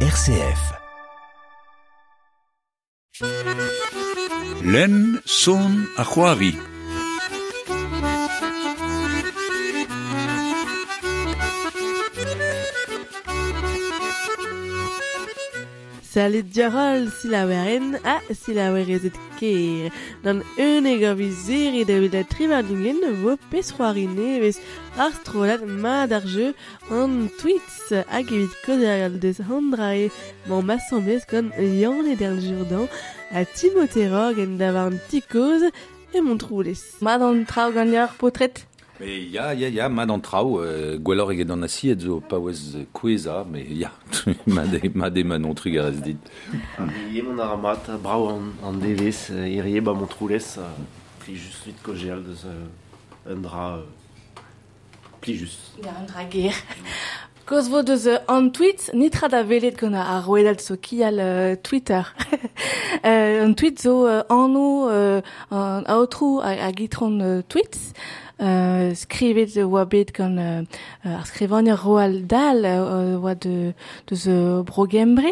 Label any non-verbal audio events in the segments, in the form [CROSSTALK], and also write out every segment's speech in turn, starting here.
RCF. Len son a Dan un eg a vizir e da da trivardingen vo pesroari nevez ar strolat ma d'ar jeu an tweets hag evit kodeal deus handrae man masamblez gant yann e der jurdan a Timothée Rog en da var an tikoz e mon troulez. Ma d'an trao gagneur potret Mais ya, ya, ya, ma d'an trao, euh, gwellor eget an asi et zo pa oez kweza, mais ya, ma de, ma de ma non trug a [LAUGHS] rez dit. Ie mon aramat, brao an, an devez, euh, irie ba mon troulez, euh, pli just vit kogeal deus euh, un dra euh, pli just. Ya an drager. Koz vo deus euh, an tweet, nitra da velet gant a roedal so kial [LAUGHS] euh, Twitter. euh, an tweet zo euh, anno euh, an aotrou a, a gitron euh, tweets. Euh, skrivet oa bet gant euh, ar skrivanier Roald Dahl euh, oa de, euh, brogembre.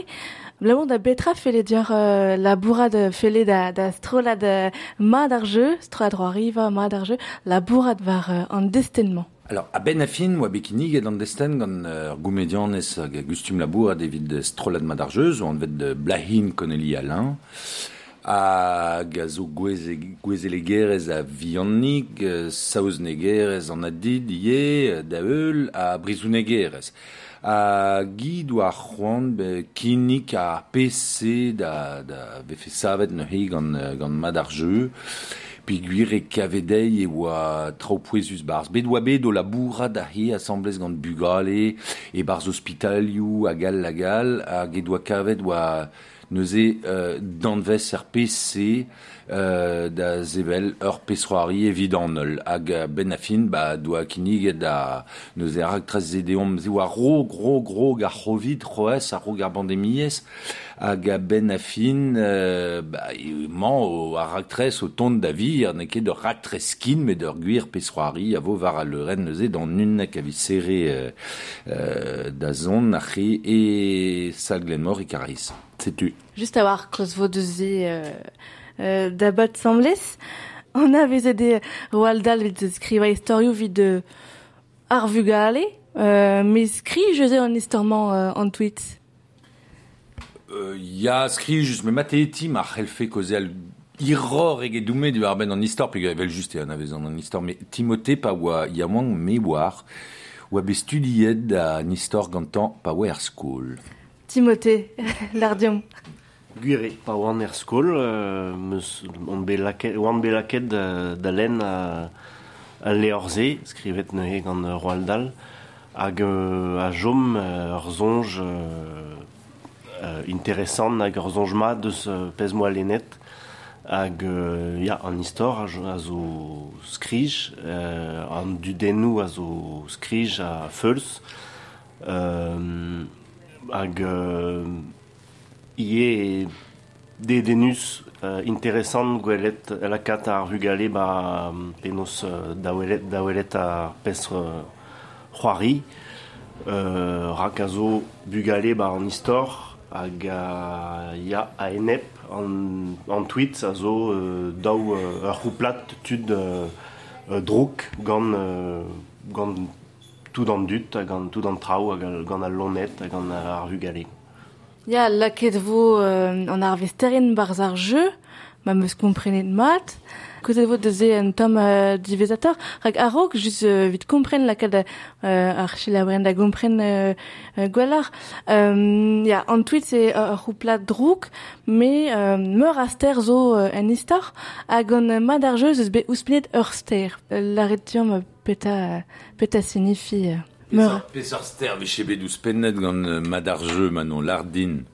Blamont da betra fele diar euh, la bourrade fele da, da strolad euh, ma d'ar jeu, strolad roa riva ma d'ar jeu, la bourrade var euh, an destennement. Alors, a ben afin, oa bekinig et an desten gant ur goumedianez hag gustum labour a devid strolad ma d'ar jeu, zo an vet de blahin koneli alain, hag a zo gwezelegerez a viannik, saoznegerez an adid, ye, da eul, a brizounegerez. A gid oa c'hoant be kinnik a PC da, da vefe savet neuhe gant, gant mad ar jeu, pe gwir e kavedei e oa trao pouezus barz. Bet oa bet o la da he assemblez gant bugale e barz hospitalioù a gal la gal, hag e doa kavet oa... neuze euh, danvez er PC euh, da zevel ur pesroari evit an ol. Hag euh, ben a fin ba doa kinig da neuze rak trez zedeom ze oa ro gro gro gar c'hovid c'hoez a ro gar bandemiez hag a ben a fin euh, ba, e man o a raktrez o tont da vi ar neke de raktrez skin met ur gwir pesroari a vo var a leuren neuze dan un nek a vi serre euh, euh, da zon a c'he e sal glenmor e karaiz. Setu. Just a war euh, euh, da bat samblez. On a veze de Roald Dahl vid de skriva historio vid de ar vugale, euh, me skri je ze an istorman euh, an tweet. Euh, ya skri just me mateti ma c'helfe kozel irror ege doume du arben an istor pe evel juste an avezan an istor mais Timothée pa oa yamang me war oa be studiet da an istor gantan pa oa er skol. Timothée, [LAUGHS] l'ardium. Gwire. pa oan er skol, euh, meus, on be laket, oan be laket da, da len a, a leorze, skrivet nehe gant Roald Roaldal, hag euh, a jom euh, ur zonj euh, euh, interesant hag ur zonj ma deus euh, pez moa lenet, hag euh, ya, an istor a, a zo skrij, euh, an dudenou a zo skrij a feuls, euh, hag... Euh, ie de denus euh, interessant gwelet lakat ar vugale ba penos euh, dawelet, dawelet ar pes euh, c'hoari euh, rak a zo bugale ba an istor. Hag a ya a enep an, an tweet a zo euh, daou euh, ur c'houplat tud euh, euh, drouk gant euh, gant tout an dut hag an tout an trao hag gant al lonet hag an ar vugale Ya, laket vo euh, an ar vesterin barz ar jeu, ma meus komprenet mat. Kouzet vo deze un tom euh, divezator. rak a rog, jus euh, vit kompren laket euh, ar chila da kompren euh, euh, gwalar. Euh, ya, an tweet se ar uh, rouplat drouk, me euh, meur a ster zo euh, an istor, hag an euh, mad ar jeu zeus be ouspinet ur ster. Euh, L'arretium peta, peta signifi... Euh, meur. Pesar ster ve chebe douz pennet gant euh, mad ar jeu manon lardin.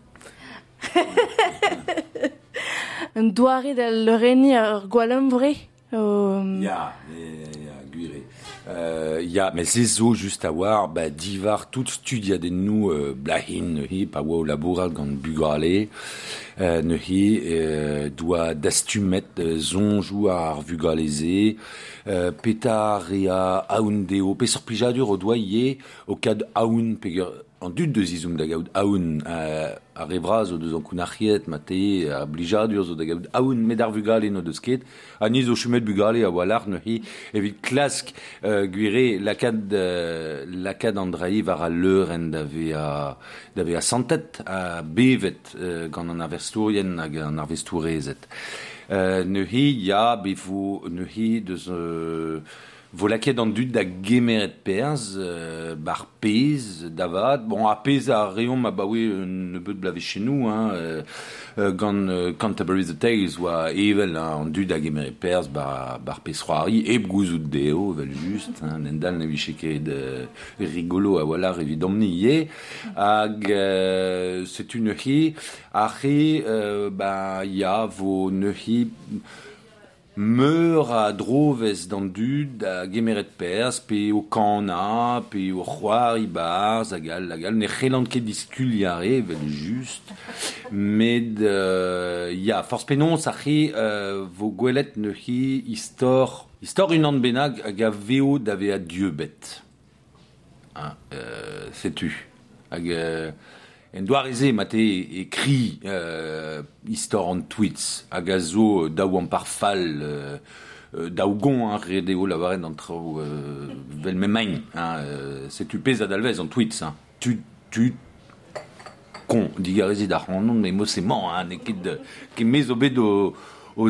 [LAUGHS] Un doare da leureni ur gwalem vre. Ya, ya, Euh, ya, mais se zo just a war, ba divar tout studia den nou euh, blahin ne hi, pa laboural gant bugale, euh, doa dastumet euh, zonjou ar vugaleze, euh, petar e a aoun deo, pe sorplijadur o doa ie, o kad aoun an dud deus izom da gaout aoun euh, a revra zo deus an kounarc'hiet ma te a blijadur zo da gaout aoun med ar vugale no deus ket. A niz o chumet bugale a walar neuhi evit klask euh, guire lakad euh, lakad andrai var a leur en dave a dave a santet a bevet euh, gant an arvestourien hag an arvestourezet euh, neuhi ya bevo hi deus euh, Volaket an dud da gemeret perz, euh, bar pez, davad. Bon, a pez a reom ma baoe ne beut blave chenou, hein, euh, euh, gant euh, Canterbury the Tales, oa evel hein, an dud da gemeret perz, bar, bar pez roari, eb gouzout deo, vel just, hein, nendal ne vicheke de rigolo a walar evidomni ye, hag euh, c'est une hi, a hi, euh, ba, ya vo ne hi, meur a drovez d'an dud a gemeret pers, pe o kana, pe o c'hoar i barz, agal, al, hag ne c'hellant ket diskuliare, vel just, med, euh, ya, forz penon, sa c'he, euh, vo gwelet neuhi istor, istor unan benag hag a veo da vea dieu bet. Hein, euh, Setu. Hag, euh, en doareze mate ekri euh, istor an tweets. A zo daou an parfal euh, euh, daou gon hein, redeo lavaret an trao euh, hein, euh, setu pez adalvez an tweets hein. tu, tu con digarezi da c'hanon me mo se man hein, ne ket de- ket mez o bet o, o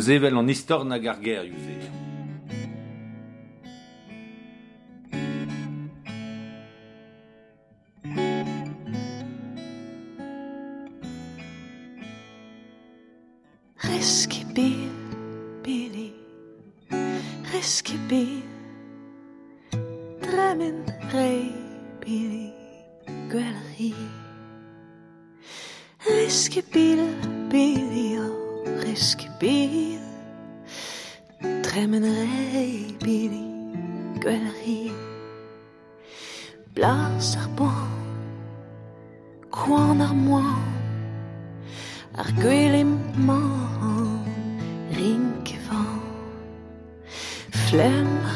ar gwelim man rinkvan Flem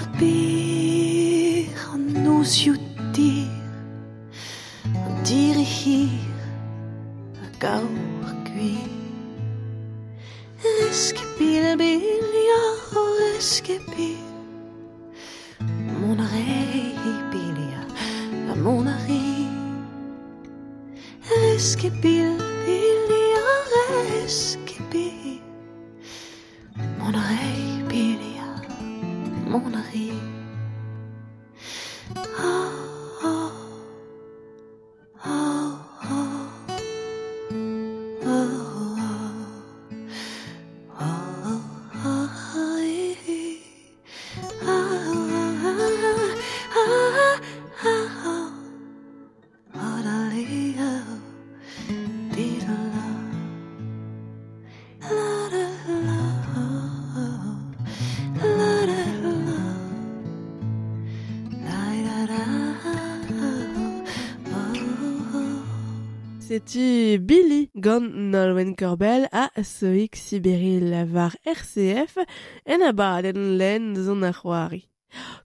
setu Billy gant Nolwenn Corbel a Soik Sibiril var RCF en a baden len zon a c'hoari.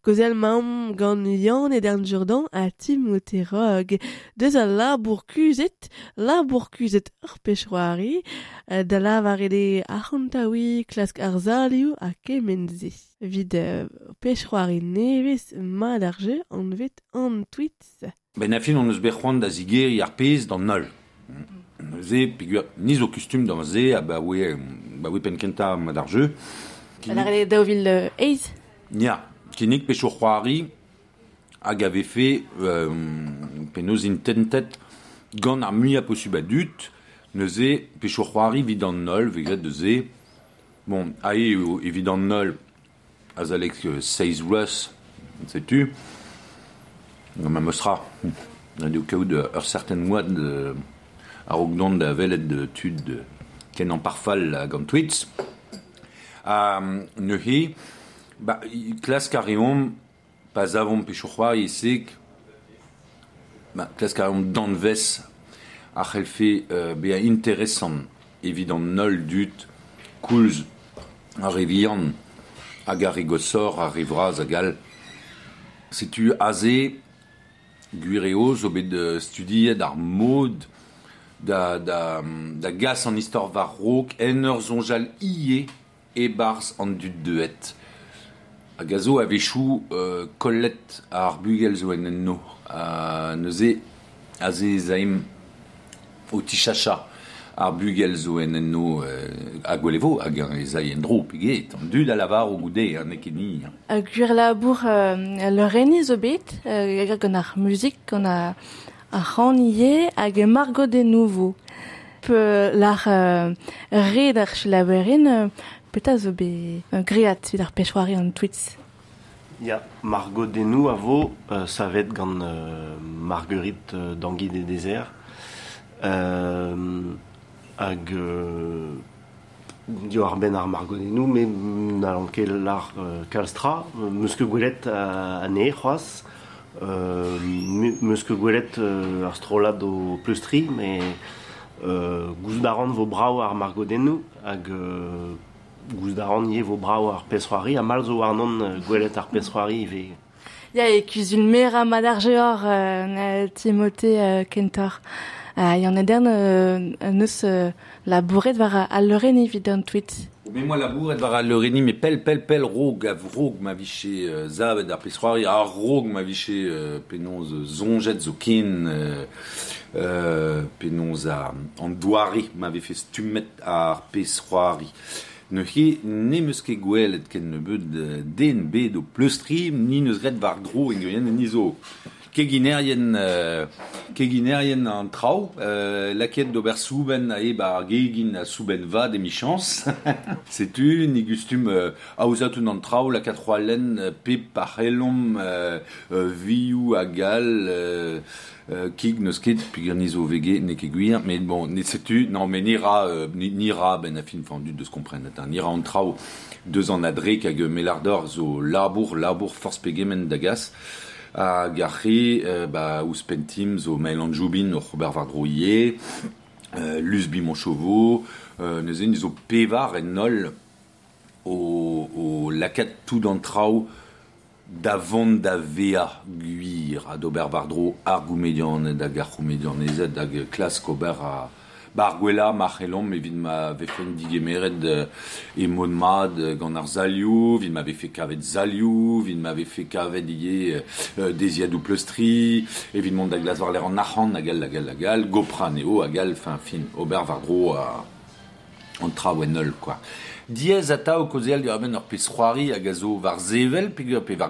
Kozel mam gant Yann et d'an Jordan a Timote Rog, deus a la bourkuzet, la bourkuzet ur pechroari, da la varede a c'hantaoui klask ar zalioù a kemenzi. Vid euh, pechroari nevez ma d'arje an vet an tweets. Ben afin on eus bec'hoant da zigeri ar pez d'an nol. Ze, pigur, niz o kustum d'an ze, a ba oe, ba oe penkenta ma d'ar jeu. An ar daouvil euh, eiz Nia, kinnik pechor c'hoari hag ave fe euh, penoz intentet gant ar mui a posub a dut, neuze pechor c'hoari vid an nol, veget de ze. Bon, a e o evit an nol a zalek euh, seiz rus, setu, gant ma mostra. A de kaout ur certain moad de, a rogdon da velet de tud de, ken an parfal a gant tweets. A ne he, ba, a reom, pas avon pechoc'hoar yesek, ba, klask a reom danvez a c'helfe euh, be a interesant evit an nol dut koulz a revian hag a rigosor a rivraz a gal setu aze guireo zo bet de studiet ar mod da, da, da gas an en ur zonjal ie e bars an dud deet. A gazo a vechou euh, kollet ar bugel zo en enno. A neuze a ze zaim o tichacha ar bugel zo en enno euh, a gwelevo hag an e zai en dro piget. An dud a lavar o goude an. A gwir labour euh, le reni zo bet, euh, gant ar muzik, gant a, c'haniye hag e margot de nouveau. Pe l'ar euh, euh, peta zo bet euh, great vid ar an Margot Denou a vo, euh, savet euh, Marguerite euh, d'Angui des Déserts. Euh, hag euh, dio ar ben ar me l'ar euh, kalstra, euh, ar strolad o pleustri, me euh, gous daran vo brao ar Margot Denou, hag euh, gous daran ye vo brao ar pesroari, a mal zo ar non euh, gwelet ar pesroari ve... Ya e kuzul mera madar geor euh, Timothée euh, Kentor. Uh, Y'en a dern euh, neus euh, la bourret war a, a leureni vid an tweet. Mais moi la bourre le réni mais pel pel pel rog av rog ma viché euh, zav da pesroari a rog ma viché euh, penons zonjet zo kin euh, euh, penons a an douari m'avait fait stumet ar pesroari ne hi ne meus ket gwelet ken ne beud den ni neus var gro zo keginerien euh, keginerien an trao euh, laket d'ober souben a eb ar gegin souben va de michans. [LAUGHS] Setu ni gustum euh, an trao la katroalen euh, pe parelom euh, euh, viou euh, euh, kig vege mais bon ne setu non mais nira euh, ni, nira ben a fin fendu de ce comprenne hein, nira an trao deux an kag melardor zo labour labour force pegemen dagas a garri euh, ba ouz pentim zo mail an joubin o Robert Vardroyer euh, Luz Bimonchovo euh, neuze ni zo nol o, o lakat tout d'an trao davant da vea guir a d'ober vardro ar goumedian da gar goumedian ezet da bar gwela ma c'helom me vid ma ve fait digemeret euh, e mod mad euh, gant ar zalioù, vid ma ve fait kavet zalioù, vid ma ve fait kavet ie euh, euh, desiadou pleustri, e vid mont da glas war l'er an archan a gal, a gal, a gal, gopran eo a gal, fin fin, ober a tra wenol, quoi. Diez ata o kozel di aben ur pesroari a gazo var var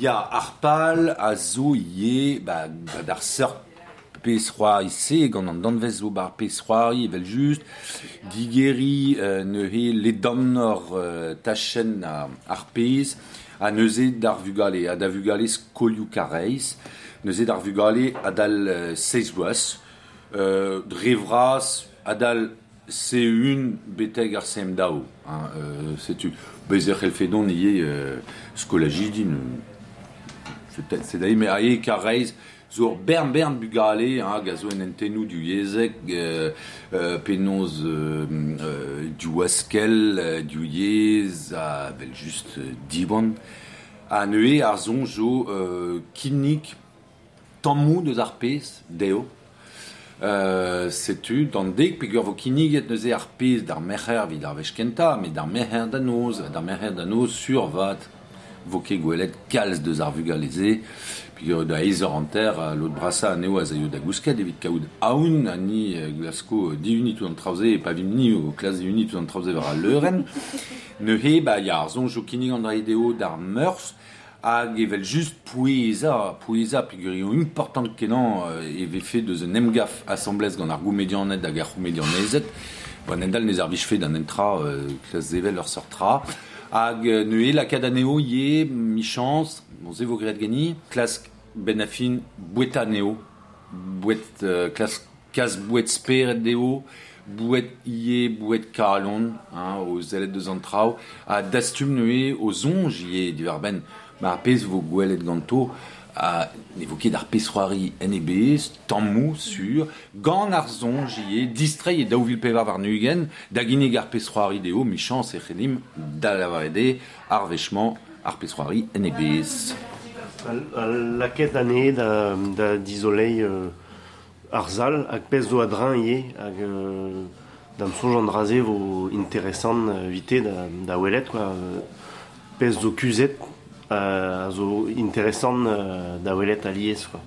ya ar pal a zo ie ba, ba d'ar seur pesroari-se, gant an danvez zo bar pesroari, evel just, digeri euh, ne he le damnor euh, tachen a, ar pez, a neuze d'ar vugale, a da vugale skolioù kareiz, neuze d'ar vugale a dal euh, seiz euh, drevras a dal C1 beteg ar sem dao. Hein, euh, Setu. Bezer el fedon ie euh, skolajidin, Euh, Peut-être, c'est d'ailleurs, mais aïe, car reiz, bern bern bugale, hein, gazo en entenou du yezek, euh, euh, euh, euh, du waskel, euh, du yez, a vel juste euh, divan, a neue ar zon zo euh, kinnik tammou deus ar pez, deo, euh, setu, dans dek, pegur vo kinnik et neuze ar pez d'ar mecher vid ar vechkenta, mais d'ar mecher danoz d'ar mecher danoz sur vat, vo ket gwelet kalz deus ar vugaleze, pegur da ezer an ter a lot brasa a neo a zaio da gousket evit kaout aoun a ni euh, glasko euh, di uni tout an traoze e pa vim ni o klas di uni tout an traoze war a leuren, [LAUGHS] ne he ba ya ar zon jo kinig an dra ideo d'ar meurs, hag evel just poueza, poueza pigurio important kenan euh, eve fait deus un emgaf assemblez gant ar goumedianet hag ar goumedianezet, bon endal nez ar bichfe d'an entra euh, klas evel ur sortra, hag ne e lakad aneo ye michans, bon ze vo gret geni, klas ben afin boueta neo, bouet euh, klas Cas bouet speret deo, bouet ie, bouet karalon, hein, aux ailettes de Zantrao, à dastum neue, aux onges ie, du verben, ma pez vos gouelet ganto, à évoquer d'ar pesroari NEBS, tammou sur, gant arzon j'y distrait et daouvil pevar var nugen, dagine deo, michans et chelim, pesroari NEBS. La quête d'année d'isoler euh, arzal, ak pez zo adrin ye, ak euh, d'am sonj an raze vo da, da quoi. Euh, pez zo kuzet, euh, zo intéressant euh, da welet a liez, quoi.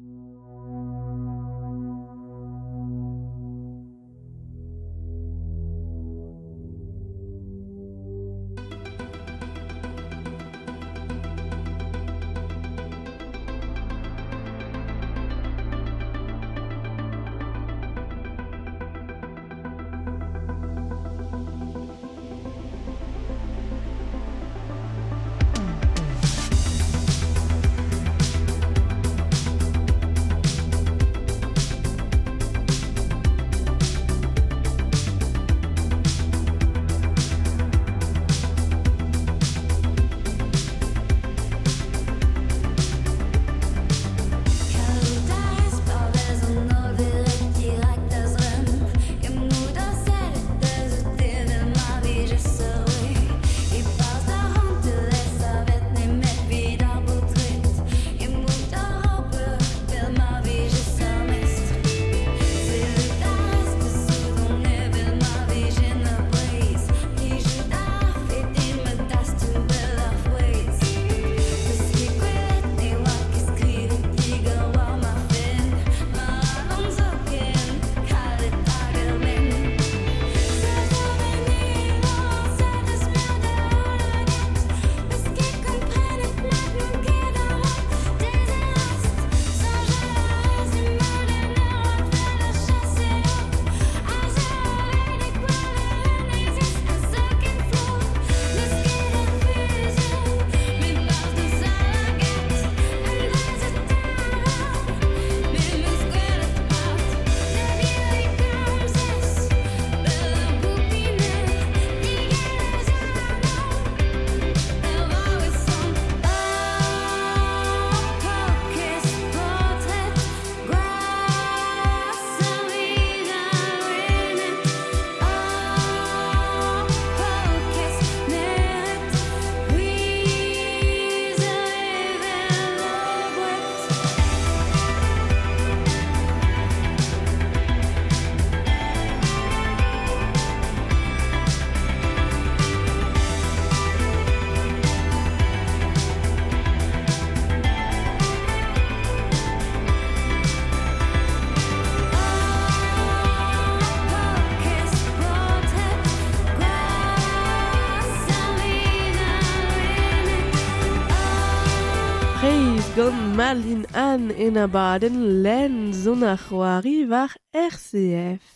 gant Malin an en abaden len zon a c'hoari war RCF.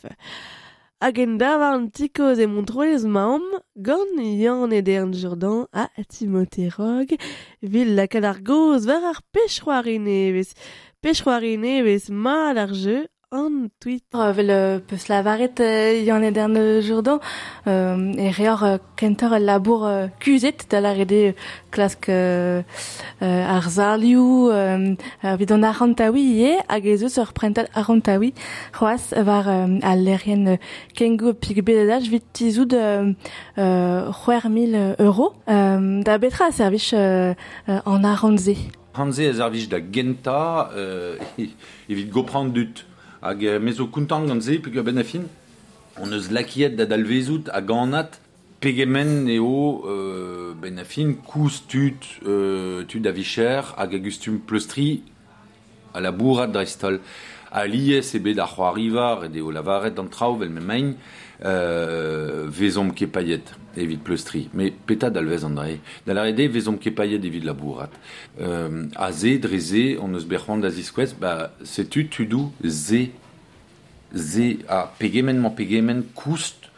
Hag en davar an tikoz e montrolez maom, gant Yann e dern Jordan a Timote Rog, vil la kadar goz war ar pechroari nevez. Pechroari nevez mal ar jeu an tweet. Euh, vel euh, peus Yann e Dern Jourdan, euh, e reor euh, kentor el labour euh, kuzet da la rede euh, klask euh, euh, ar zalioù vid an arantaoui ie hag ez eus ur prental arantaoui c'hoaz war euh, al lerien kengo pig bedadaj vid tizoud euh, mil euro euh, da betra a servich euh, an arantze. Hanze ez arvich da genta euh, [LAUGHS] evit dut. hag mezo kontant gant ze, pek ben afin. On eus lakiet da dalvezout a ganat pegemen eo euh, ben afin kous tut euh, tut a vicher hag agustum pleustri a la bourrat da a liez ebet ar c'hoarivar e deo lavaret d'an traoù vel memañ euh, vezom ke payet evit pleustri. Me peta dalvez an dre. Da la rede vezom ke payet evit la bourrat. Euh, a ze, dreze, on eus berc'hant da ziskwez, ba setu tudou ze ze a pegemen man pegemen koust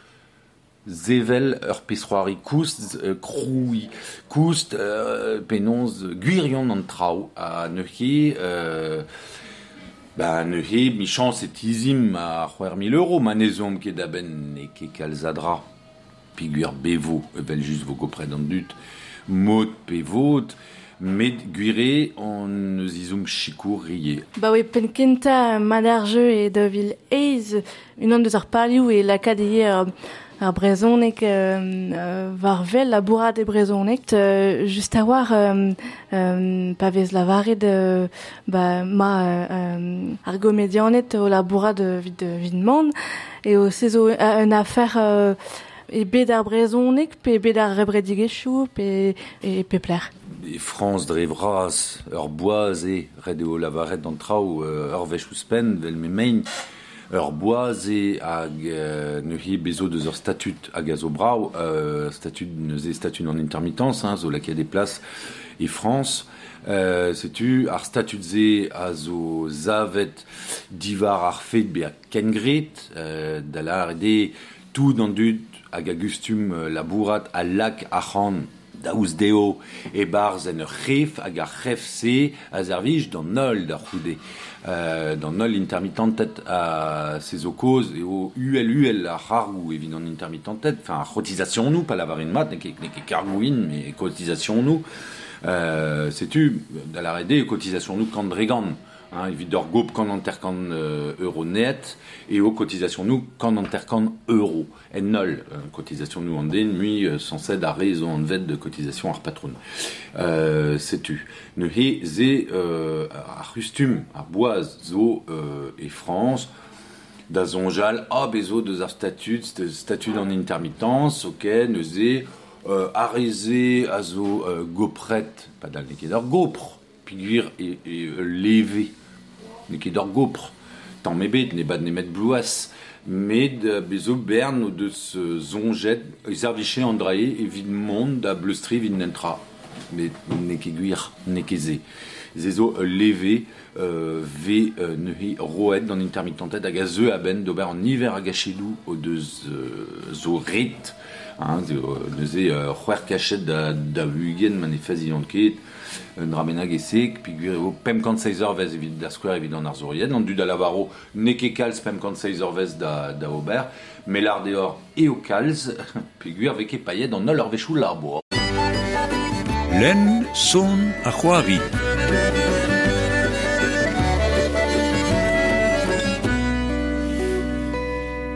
zevel ur pesroari koust euh, kroui koust euh, guirion an trao a euh, Bah, ne he, mi chance et tizim a c'hwer mil euro, ma nezom ket da ben e ket kalzadra. Piguer bevo, evel just vo dut, mod pe vot, met guire an eus izoum chikour rie. Ba oui, pen kenta madarjeu e da vil eiz, un an deus ar palioù e lakadeie ar, ar brezonek euh, euh, var vel labourat e brezonek, euh, just a war euh, euh, pa vez lavaret euh, ba, ma euh, euh, ar gomedianet o labourat de vid, vid mand, e o sezo euh, un affaire euh, e bet ar brezonek, pe bet ar rebredigechou, pe, e pe pler. E France dre ur boaz red eo lavaret d'an traoù, euh, ur vech ouspen, vel me ur hag euh, neuze bezo deus ur statut hag a zo brao, euh, statut statut en intermittence, hein, zo laket des places e France, euh, setu ar statut ze a zo zavet divar ar fet be a kengret, euh, tout dud hag a euh, labourat a lak daouz deo e barz en ur c'hef hag ar c'hef se a zervij d'an nol d'ar c'houde. Euh, d'an nol intermittentet a se zo koz e o UL UL c'hargou evit an intermittentet, enfin cotisation nou, pa lavarin mat, ne ket ne ket kargouin, me cotisation nou. Euh, Setu, da la rede, cotisation nou kant dregan. Hein, evit d'ur gop kant anterkan euh, euro net, et aux cotisations nous quand intercan euro. Et nol euh, cotisation nous en den lui euh, sans cède à raison en vet de cotisation ar patron euh, c'est tu ne he ze euh, à rustum à boise zo euh, et France da zonjal a bezo de ar statut statut en intermittence ok ne ze euh, arrezé a zo euh, gopret pas dal ne ket ur gopre piguir et, et levé ne ket ur gopre tant mebet ne nemet blouas met bezo bern ou de ce zonjet andrae evit mond da bleustri vid nentra mais ne ne zezo euh, euh, euh, roet dans intermittentet hag a zeu ben d'ober en hiver a gachedou o deus euh, rit hein, zo, euh, da, an un ramenag e sek, puis gwir eo pem kant seiz vez evit da skwer evit an ar zourien, an du da lavaro ne ket kalz pem kant seiz vez da, da ober, me l'ar deor e o kalz, [LAUGHS] puis gwir veke payet an ol ar vechou l'arbo. Son a c'hoari.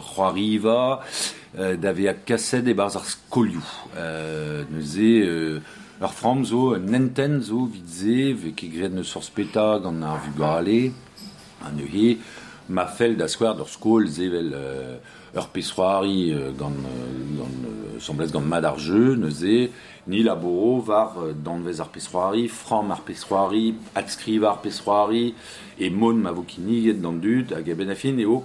c'hoariva, euh, d'ave a kaset e barz ar skolioù. Euh, neuze, euh, ur fram zo, nenten zo, vid ze, ve ket gret neus ur speta gant ar vugale, an ma fel da skouer d'ur skol zevel euh, ur pesroari euh, gant, euh, gant euh, semblez gant ni laboro var euh, danvez ar pesroari, fram ar pesroari, adskriv ar pesroari, e mon ma dud, a fin eo,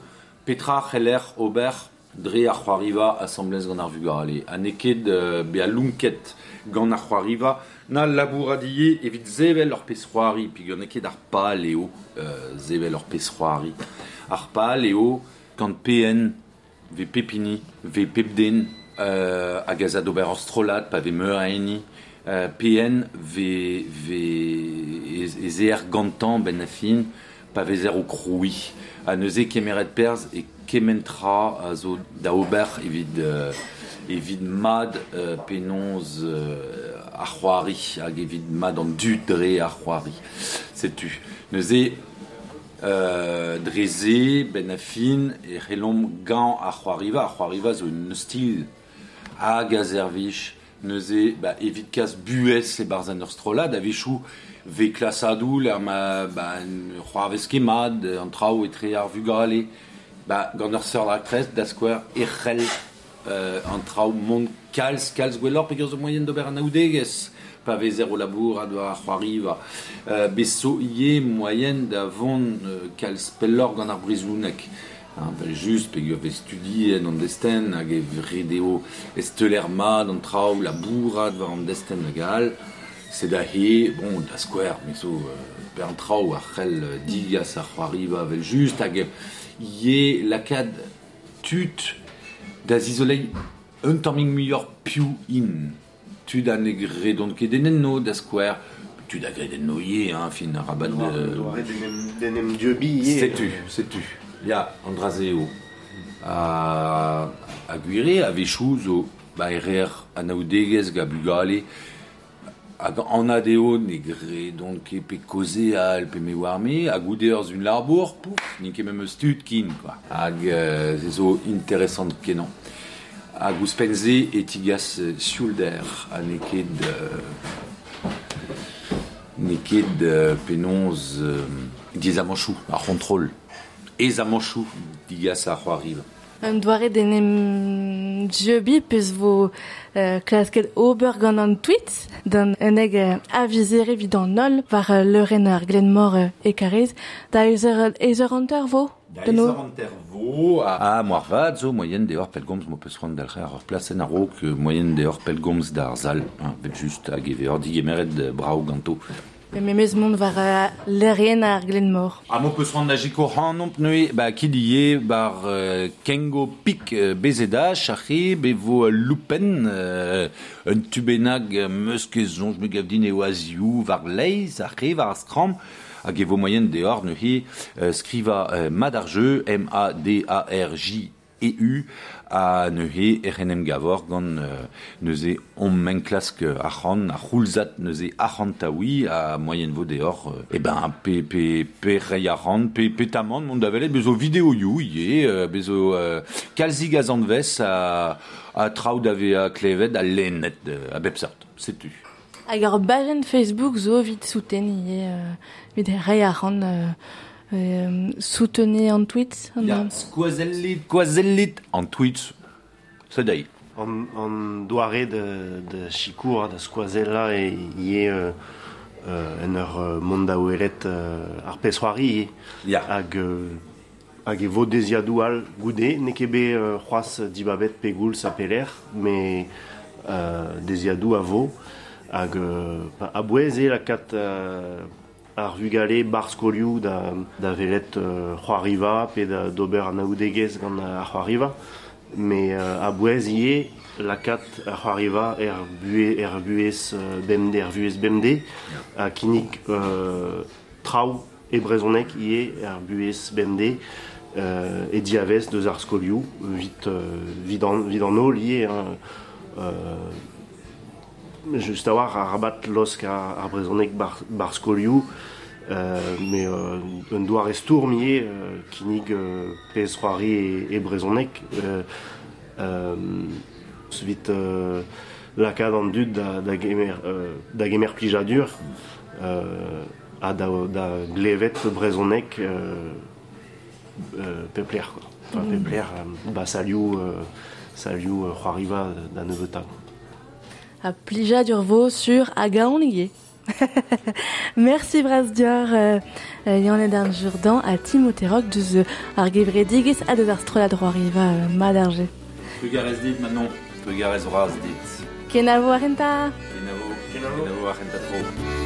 petra c'heller ober dre ar c'hoariva assemblez gant ar vugale. A neket euh, be a lunket gant ar c'hoariva, na labouradie evit zevel ur pesroari, pi gant neket ar pal eo euh, zevel ur pesroari. Ar pal eo gant PN ve pepini, ve pepden, euh, hag a zad ober ur strolat, pa ve meur aeni, euh, PN ve, ve ez, ez er gantan ben a fin, pa vez er o kroui. A neuze kemeret perz e kementra a zo da ober evit, euh, evit mad euh, penonz euh, ar c'hoari, hag evit mad an dud dre ar c'hoari. Setu. Neuze euh, dreze ben a fin e c'hellom gant ar c'hoariva. Ar c'hoariva zo un stil hag a zervich neuze ba, evit kas buez e barzan ur strolad, a vechou ve klasadou ar ma ba, c'hoarvez kemad, an trao etre ar vugale, ba, gant ur seur laktrez da skwer echel euh, an trao mont kalz, kalz gwellor pe zo moyen d'ober an aoudegez, pa vezer o labour a doa ar c'hoariva. Euh, beso ie moyen da euh, kalz pellor gant ar brizounek. Hein, ben just, pe an desten, hag e vredeo esteler ma d'an trao labourad war an desten gal. C'est da he, bon, da square, mais so, euh, an ar c'hell euh, digas ar c'hoariva vel just, hag ie lakad tut da zizolei un tammig muior piou in. Tu da negre don ket denen no da square, tu da greden no ye, hein, fin a rabat de... Denem dieu bi ye. Sais-tu, sais-tu. Ya, Andrazeo. A, a guire, a vechou zo, ba erer anaoudegez ga bugale, hag an adeo negre don ket pe koze al pe me warme, hag oudez un larbour, pouf, ni ket mem quoi. Hag euh, ze zo interesant kenan. Hag ouspenze etigas euh, siulder, a neket... Euh, neket euh, euh, ar contrôle. Ez amanchou, digas ar c'hoariv. Un doare denem diobi peus vo euh, klasket ober gant an tweet dan un eg euh, an nol war euh, leuren ar glenmor euh, karez da ezer, ezer anter vo Da de no ez an tervo a, a zo moyen de hor pelgomz mo peus rand ar plasen que moyen de hor pelgomz d'ar zal hein, vet just hag hor digemeret de brao ganto me memes mont war leurien ar glenmor a mo peus rand da jiko han nomp neue ba kidie bar euh, kengo pik euh, bezeda chache be vo euh, loupen euh, un tubenag euh, meus ket zonj me gav din e oazioù var leiz ar re var ar skram hag e vo moyen de neuze euh, skriva euh, madarjeu M-A-D-A-R-J-E-U a neuze RNM gavor gant euh, neuze om men klask achan, a c'houlzat neuze achan taoui a moyen vo deor euh, e ben pe, pe, pe rei achan, pe, pe tamant mont da velet bezo video you ie, euh, bezo euh, kalzig a zanvez a, a traoù da ve a klevet a lennet euh, a bep sort, setu. hag ar bajen Facebook zo vid souten ie euh, vid e rei ar an euh, euh, soutene an tweet an Ya, skoazellit, skoazellit an tweets, se dei. An, an doare de, de chikour da skoazella e ie euh, euh, en ur mont da ouelet euh, ar pesroari ie. Ya. hag euh, hag e vo deziadou al goude, ne ket be euh, c'hoaz dibabet pegoul sa peler, me euh, deziadou a vo, hag euh, a bouez e la kat euh, ar vugale bar skolioù da, da velet euh, c'hoariva pe da d'ober an aoudegez gant ar euh, a bouez ie la kat ar c'hoariva er, bue, er buez euh, er kinik euh, traoù e brezonek ie er buez bemde, euh, e diavez deus ar skolioù, vit, euh, vid, an, euh, just a war a rabat losk ar, brezonek bar, bar skolioù, euh, me euh, un doar estour mié euh, kinig euh, pez c'hoari e, e brezonek euh, euh, vit euh, lakad an dud da, da, gemer, euh, da gemer plijadur euh, a da, da glevet brezonek euh, euh, pepler quoi. Enfin, pepler, euh, ba salioù euh, salioù euh, c'hoariva da neveta. A plija vo sur agaon ie. [LAUGHS] Merci Bras Dior, euh, euh, Edan Jourdan, à Timothée Rock, de ar gevredigis a deus ar strola droit riva euh, madarge. Pegarez dit maintenant, pegarez raz dit. Kenavo arenta! Kenavo, kenavo arenta.